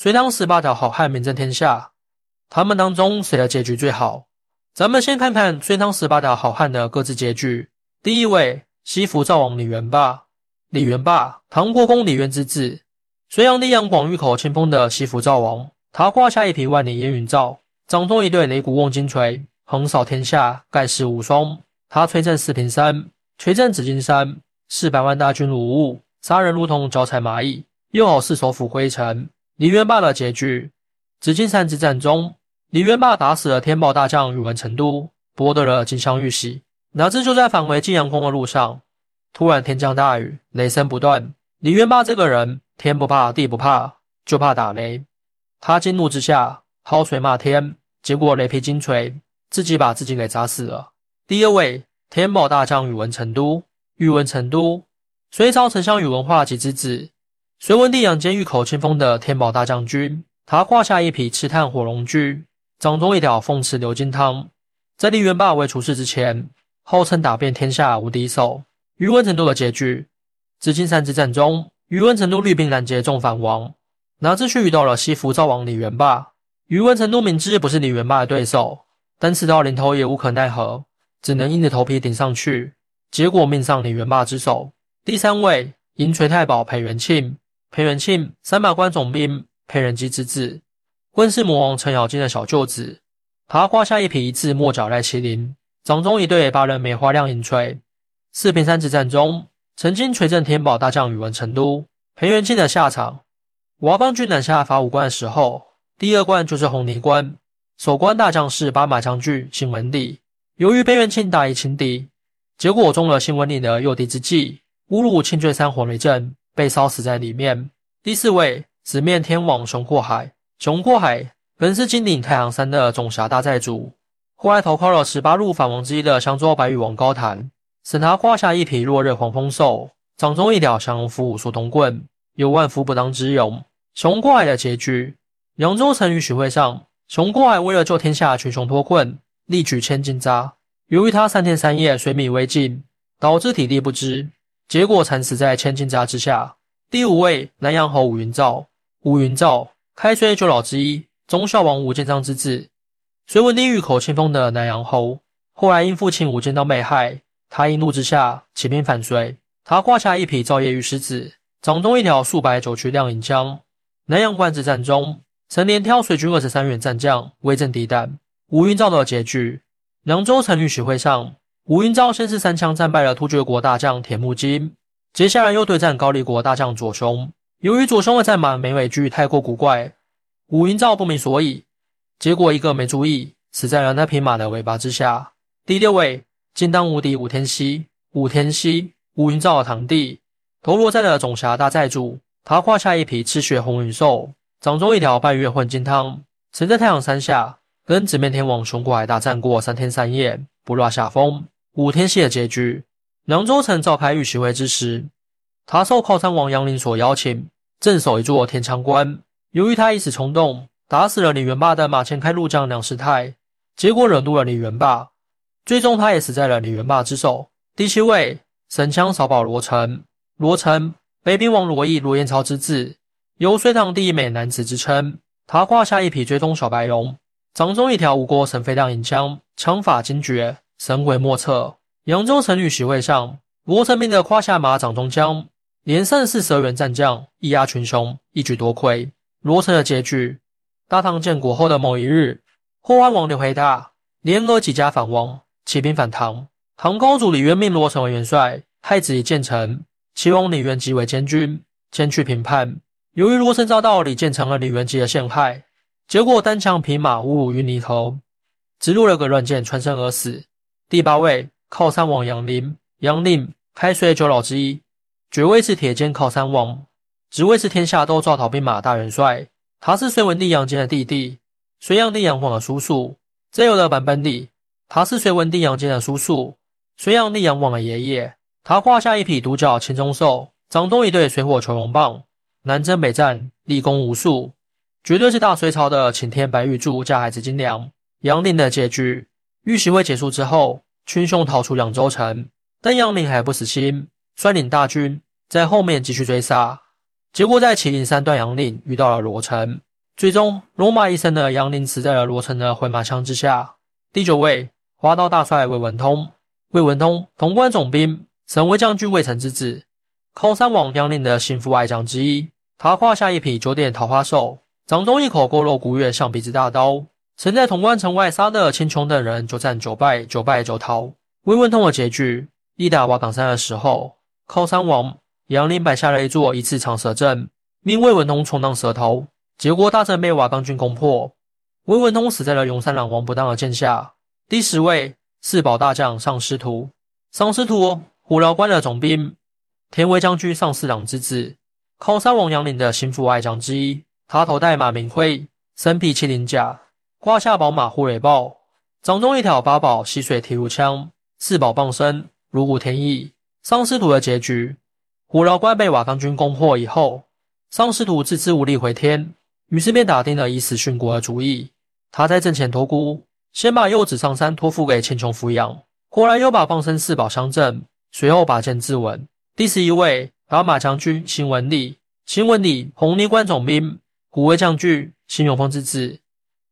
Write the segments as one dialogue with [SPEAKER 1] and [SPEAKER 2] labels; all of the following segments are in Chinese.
[SPEAKER 1] 隋唐十八条好汉名震天下，他们当中谁的结局最好？咱们先看看隋唐十八条好汉的各自结局。第一位，西服赵王李元霸。李元霸，唐国公李渊之子，隋炀帝杨广玉口清风的西服赵王。他胯下一匹万里烟云罩，掌中一对擂鼓瓮金锤，横扫天下，盖世无双。他吹震四平山，锤震紫金山，四百万大军如雾，杀人如同脚踩蚂蚁，又好似手抚灰尘。李元霸的结局：紫金山之战中，李元霸打死了天宝大将宇文成都，博得了金镶玉玺。哪知就在返回晋阳宫的路上，突然天降大雨，雷声不断。李元霸这个人，天不怕地不怕，就怕打雷。他惊怒之下，抛水骂天，结果雷劈金锤，自己把自己给砸死了。第二位，天宝大将宇文成都。宇文成都，隋朝丞相宇文化及之子，隋文帝杨坚御口清风的天宝大将军。他胯下一匹赤炭火龙驹，掌中一条凤翅流金汤。在李元霸未出世之前，号称打遍天下无敌手。宇文成都的结局：紫金山之战中，宇文成都率兵拦截众反王。哪知却遇到了西服赵王李元霸，宇文成都明知不是李元霸的对手，但刺到临头也无可奈何，只能硬着头皮顶上去，结果命丧李元霸之手。第三位，银锤太保裴元庆。裴元庆，三马关总兵裴仁基之子，温氏魔王程咬金的小舅子。他胯下一匹一字墨角赖麒麟，掌中一对八人梅花亮银锤。四平山之战中，曾经锤震天宝大将宇文成都。裴元庆的下场。瓦邦军南下伐武关的时候，第二关就是红泥关，守关大将是八马将军辛文帝。由于裴元庆大意轻敌，结果中了辛文帝的诱敌之计，侮辱庆罪山火雷阵，被烧死在里面。第四位，直面天王熊阔海。熊阔海本是金顶太行山的总辖大寨主，后来投靠了十八路反王之一的香州白羽王高谭，使他胯下一匹落日黄蜂兽，掌中一条降龙伏虎缩铜棍，有万夫不当之勇。熊过海的结局：扬州城与许会上，熊过海为了救天下群雄脱困，力举千斤扎。由于他三天三夜水米未进，导致体力不支，结果惨死在千斤扎之下。第五位，南阳侯武云照。武云照，开隋九老之一，忠孝王武建章之子，隋文帝御口清风的南阳侯。后来因父亲武建章被害，他一怒之下起兵反隋。他胯下一匹照夜玉狮子，掌中一条数百九曲亮银枪。南阳关之战中，曾连挑水军二十三员战将威震敌胆。吴云照的结局：凉州城与许会上，吴云照先是三枪战败了突厥国大将铁木金，接下来又对战高丽国大将左雄。由于左雄的战马眉尾具太过古怪，武云照不明所以，结果一个没注意，死在了那匹马的尾巴之下。第六位，金当无敌武天锡。武天锡，武云照的堂弟，投落在了总辖大寨主。他胯下一匹赤血红云兽，掌中一条半月混金汤，曾在太阳山下跟紫面天王熊过海大战过三天三夜，不落下风。武天锡的结局：凉州城召开御史会之时，他受靠山王杨林所邀请，镇守一座天枪关。由于他一时冲动，打死了李元霸的马前开路将梁师泰，结果惹怒了李元霸，最终他也死在了李元霸之手。第七位，神枪扫宝罗成，罗成。北平王罗毅、罗彦超之子，有隋唐第一美男子之称。他胯下一匹追踪小白龙，掌中一条吴国神飞亮银枪，枪法精绝，神鬼莫测。扬州城女许会上，罗成兵的胯下马掌中枪，连胜四十二员战将，一压群雄，一举夺魁。罗成的结局：大唐建国后的某一日，霍安王刘黑大联合几家反王，起兵反唐。唐高祖李渊命罗成为元帅，太子李建成。齐王李元吉为监军，前去平叛。由于罗成遭到李建成和李元吉的陷害，结果单枪匹马误入淤泥头，直入了个乱箭，穿身而死。第八位靠山王杨林，杨林开水九老之一，爵位是铁肩靠山王，职位是天下都招讨兵马大元帅。他是隋文帝杨坚的弟弟，隋炀帝杨广的叔叔。这有的版本里，他是隋文帝杨坚的叔叔，隋炀帝杨广的爷爷。他胯下一匹独角青鬃兽，掌中一对水火囚龙棒，南征北战，立功无数，绝对是大隋朝的擎天白玉柱加海紫金梁。杨林的结局，玉玺会结束之后，群雄逃出扬州城，但杨林还不死心，率领大军在后面继续追杀。结果在祁连山段杨岭遇到了罗成，最终戎马一生的杨林死在了罗成的回马枪之下。第九位，花刀大帅魏文通。魏文通，潼关总兵，神威将军魏成之子，靠山王杨林的心腹爱将之一。他胯下一匹九点桃花兽，掌中一口勾肉古月象鼻子大刀，曾在潼关城外杀的秦琼等人，九战九败，九败九逃。魏文通的结局，一打瓦岗山的时候，靠山王杨林摆下了一座一次长蛇阵，命魏文通充当蛇头，结果大阵被瓦岗军攻破，魏文通死在了永山狼王不当的剑下。第十位。四宝大将上师徒，上师徒虎牢关的总兵，田威将军上四郎之子，靠山王杨林的心腹爱将之一。他头戴马明盔，身披麒麟甲，胯下宝马护雷豹，掌中一条八宝吸水铁路枪。四宝傍身，如虎添翼。上师徒的结局：虎牢关被瓦岗军攻破以后，上师徒自知无力回天，于是便打定了以死殉国的主意。他在阵前托孤。先把幼子上山托付给千琼抚养，后来又把放生四宝相赠，随后拔剑自刎。第十一位，白马将军秦文礼，秦文礼，红泥关总兵，虎威将军，秦永丰之子，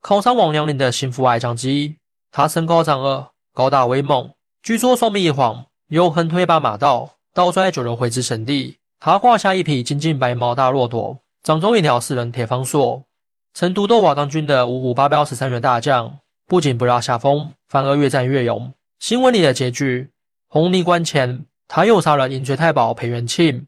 [SPEAKER 1] 考上王阳林的心腹爱将之一。他身高丈二，高大威猛，据说双臂一晃，有横推八马道，倒拽九人回之神地。他胯下一匹金金白毛大骆驼，掌中一条四人铁方槊，曾独斗瓦岗军的五虎八彪十三员大将。不仅不落下风，反而越战越勇。新闻里的结局：红泥关前，他又杀了银锤太保裴元庆，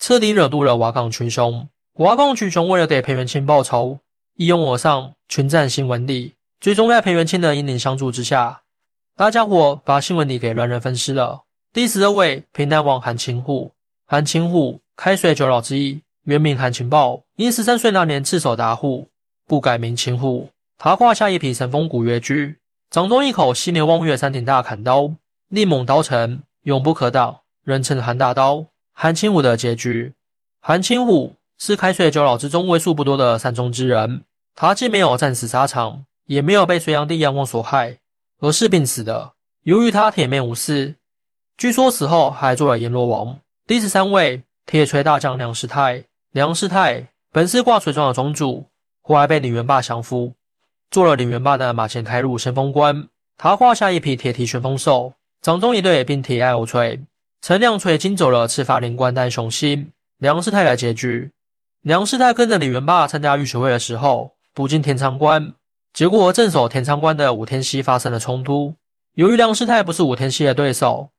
[SPEAKER 1] 彻底惹怒了瓦岗群雄。瓦岗群雄为了给裴元庆报仇，一拥而上，群战新闻里。最终在裴元庆的引领相助之下，大家伙把新闻里给乱人分尸了。第十二位，平南王韩擒虎。韩擒虎，开水九老之一，原名韩擒豹，因十三岁那年赤手打虎，不改名擒虎。他胯下一匹神风古月驹，掌中一口犀牛望月山顶大砍刀，力猛刀沉，永不可挡，人称韩大刀。韩青虎的结局：韩青虎是开水九老之中为数不多的善终之人，他既没有战死沙场，也没有被隋炀帝杨王所害，而是病死的。由于他铁面无私，据说死后还做了阎罗王。第十三位铁锤大将梁师太，梁师太本是挂锤庄的庄主，后来被李元霸降服。做了李元霸的马前开路先锋官，他胯下一匹铁蹄旋风兽，掌中一对并铁爱欧锤，陈亮锤惊走了赤发灵官丹雄心。梁世泰的结局：梁世泰跟着李元霸参加御学会的时候，不进天仓关，结果和镇守天仓关的武天锡发生了冲突。由于梁世泰不是武天锡的对手，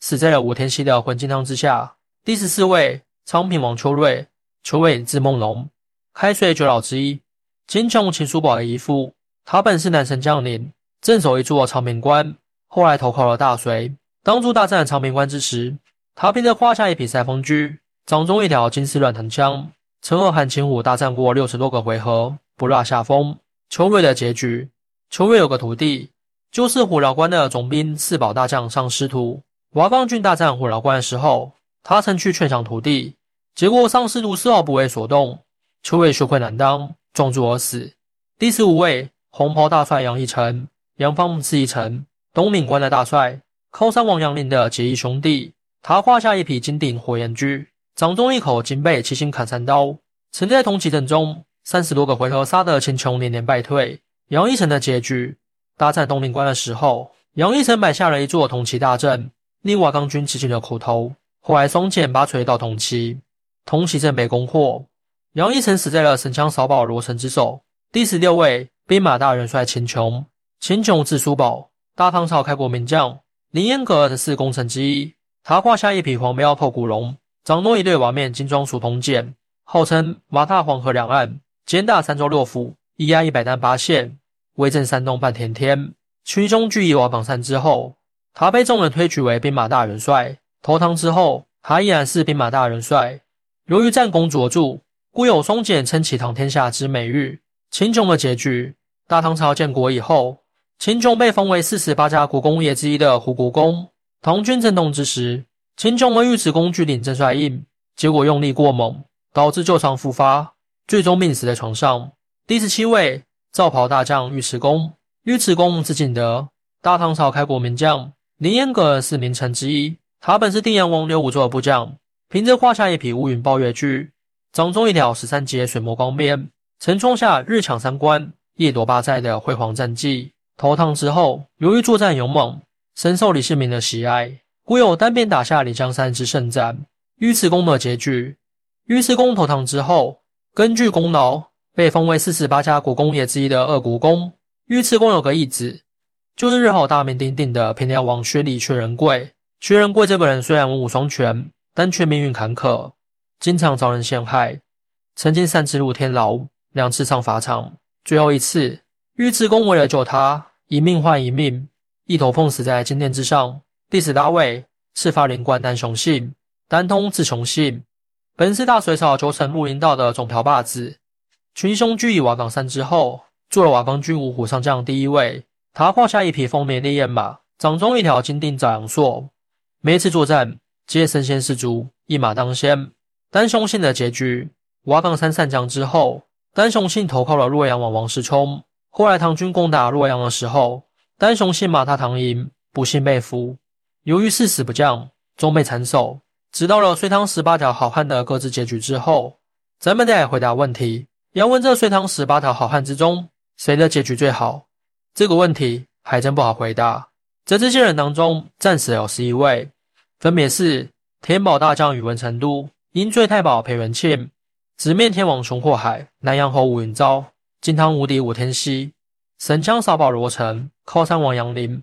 [SPEAKER 1] 死在了武天锡的魂金汤之下。第十四位，昌平王邱瑞，邱瑞字梦龙，开岁九老之一，金琼秦叔宝的姨父。他本是南神将领，镇守一座长平关，后来投靠了大隋。当初大战长平关之时，他凭着胯下一匹赛风驹，掌中一条金丝软藤枪，曾和韩擒虎大战过六十多个回合，不落下风。邱瑞的结局：邱瑞有个徒弟，就是虎牢关的总兵四宝大将上师徒。瓦岗军大战虎牢关的时候，他曾去劝降徒弟，结果上师徒丝毫不为所动。邱瑞羞愧难当，撞柱而死。第十五位。红袍大帅杨义成，杨方是一成，东敏关的大帅，靠山王杨林的结义兄弟。他胯下一匹金顶火焰驹，掌中一口金背七星砍山刀，曾在同期阵中三十多个回合杀得秦琼连连败退。杨一成的结局：大战东岭关的时候，杨一成摆下了一座铜旗大阵，令瓦岗军吃尽了苦头。后来松剑拔锤到铜旗，铜旗阵被攻破，杨一成死在了神枪扫宝罗成之手。第十六位。兵马大元帅秦琼，秦琼字叔宝，大唐朝开国名将，凌烟阁的四功臣之一。他胯下一匹黄标透骨龙，掌中一对瓦面金装数铜剑，号称瓦踏黄河两岸，肩大三州六府，一压一百担八县，威震山东半田天。群雄聚义瓦榜山之后，他被众人推举为兵马大元帅。投唐之后，他依然是兵马大元帅。由于战功卓著，故有松简称起唐天下之美誉。秦琼的结局。大唐朝建国以后，秦琼被封为四十八家国公爷之一的胡国公。唐军震动之时，秦琼为尉迟恭据领郑帅印，结果用力过猛，导致旧伤复发，最终病死在床上。第十七位，赵袍大将尉迟恭。尉迟恭字景德，大唐朝开国名将，凌烟阁是名臣之一。他本是定阳王刘武作的部将，凭着胯下一匹乌云抱月驹，掌中一条十三节水墨光鞭。曾创下日抢三关、夜夺八寨的辉煌战绩。投唐之后，由于作战勇猛，深受李世民的喜爱，故有单边打下李江山之胜战。尉迟恭的结局，尉迟恭投唐之后，根据功劳被封为四十八家国公爷之一的二国公。尉迟恭有个义子，就是日后大名鼎鼎的平凉王薛礼薛仁贵。薛仁贵这个人虽然文武双全，但却命运坎坷，经常遭人陷害，曾经三次入天牢，两次上法场。最后一次，尉迟恭为了救他，一命换一命，一头碰死在金殿之上。第十大位，赤发灵官丹雄信，丹通字雄信，本是大隋朝九省木林道的总瓢把子。群雄聚义瓦岗山之后。做了瓦岗军五虎上将第一位，他胯下一匹丰棉烈焰马，掌中一条金锭斩阳槊。每次作战皆身先士卒，一马当先。丹雄信的结局，瓦岗山散将之后，丹雄信投靠了洛阳王王世充。后来唐军攻打洛阳的时候，丹雄信马踏唐营，不幸被俘。由于誓死不降，终被斩首。知道了隋唐十八条好汉的各自结局之后，咱们再来回答问题。要问这隋唐十八条好汉之中。谁的结局最好？这个问题还真不好回答。在这些人当中，战死有十一位，分别是天宝大将宇文成都、阴罪太保裴元庆、直面天王熊祸海、南阳侯武云昭、金汤无敌武天锡、神枪少保罗成、靠山王杨林、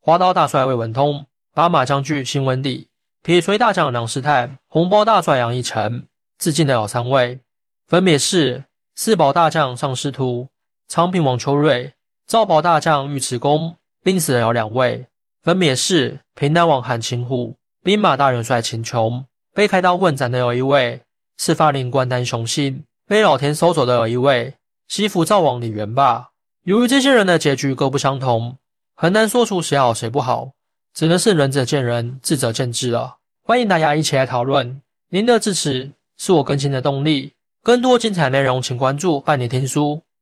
[SPEAKER 1] 花刀大帅魏文通、八马将军辛文帝、铁锤大将梁师泰、红包大帅杨义成。致敬的有三位，分别是四宝大将尚师徒。昌平王秋瑞、赵宝大将尉迟恭，病死的有两位，分别是平南王韩擒虎、兵马大元帅秦琼。被开刀问斩的有一位，是发令官丹雄信；被老田收走的有一位，西服赵王李元霸。由于这些人的结局各不相同，很难说出谁好谁不好，只能是仁者见仁，智者见智了。欢迎大家一起来讨论，您的支持是我更新的动力。更多精彩内容，请关注伴你听书。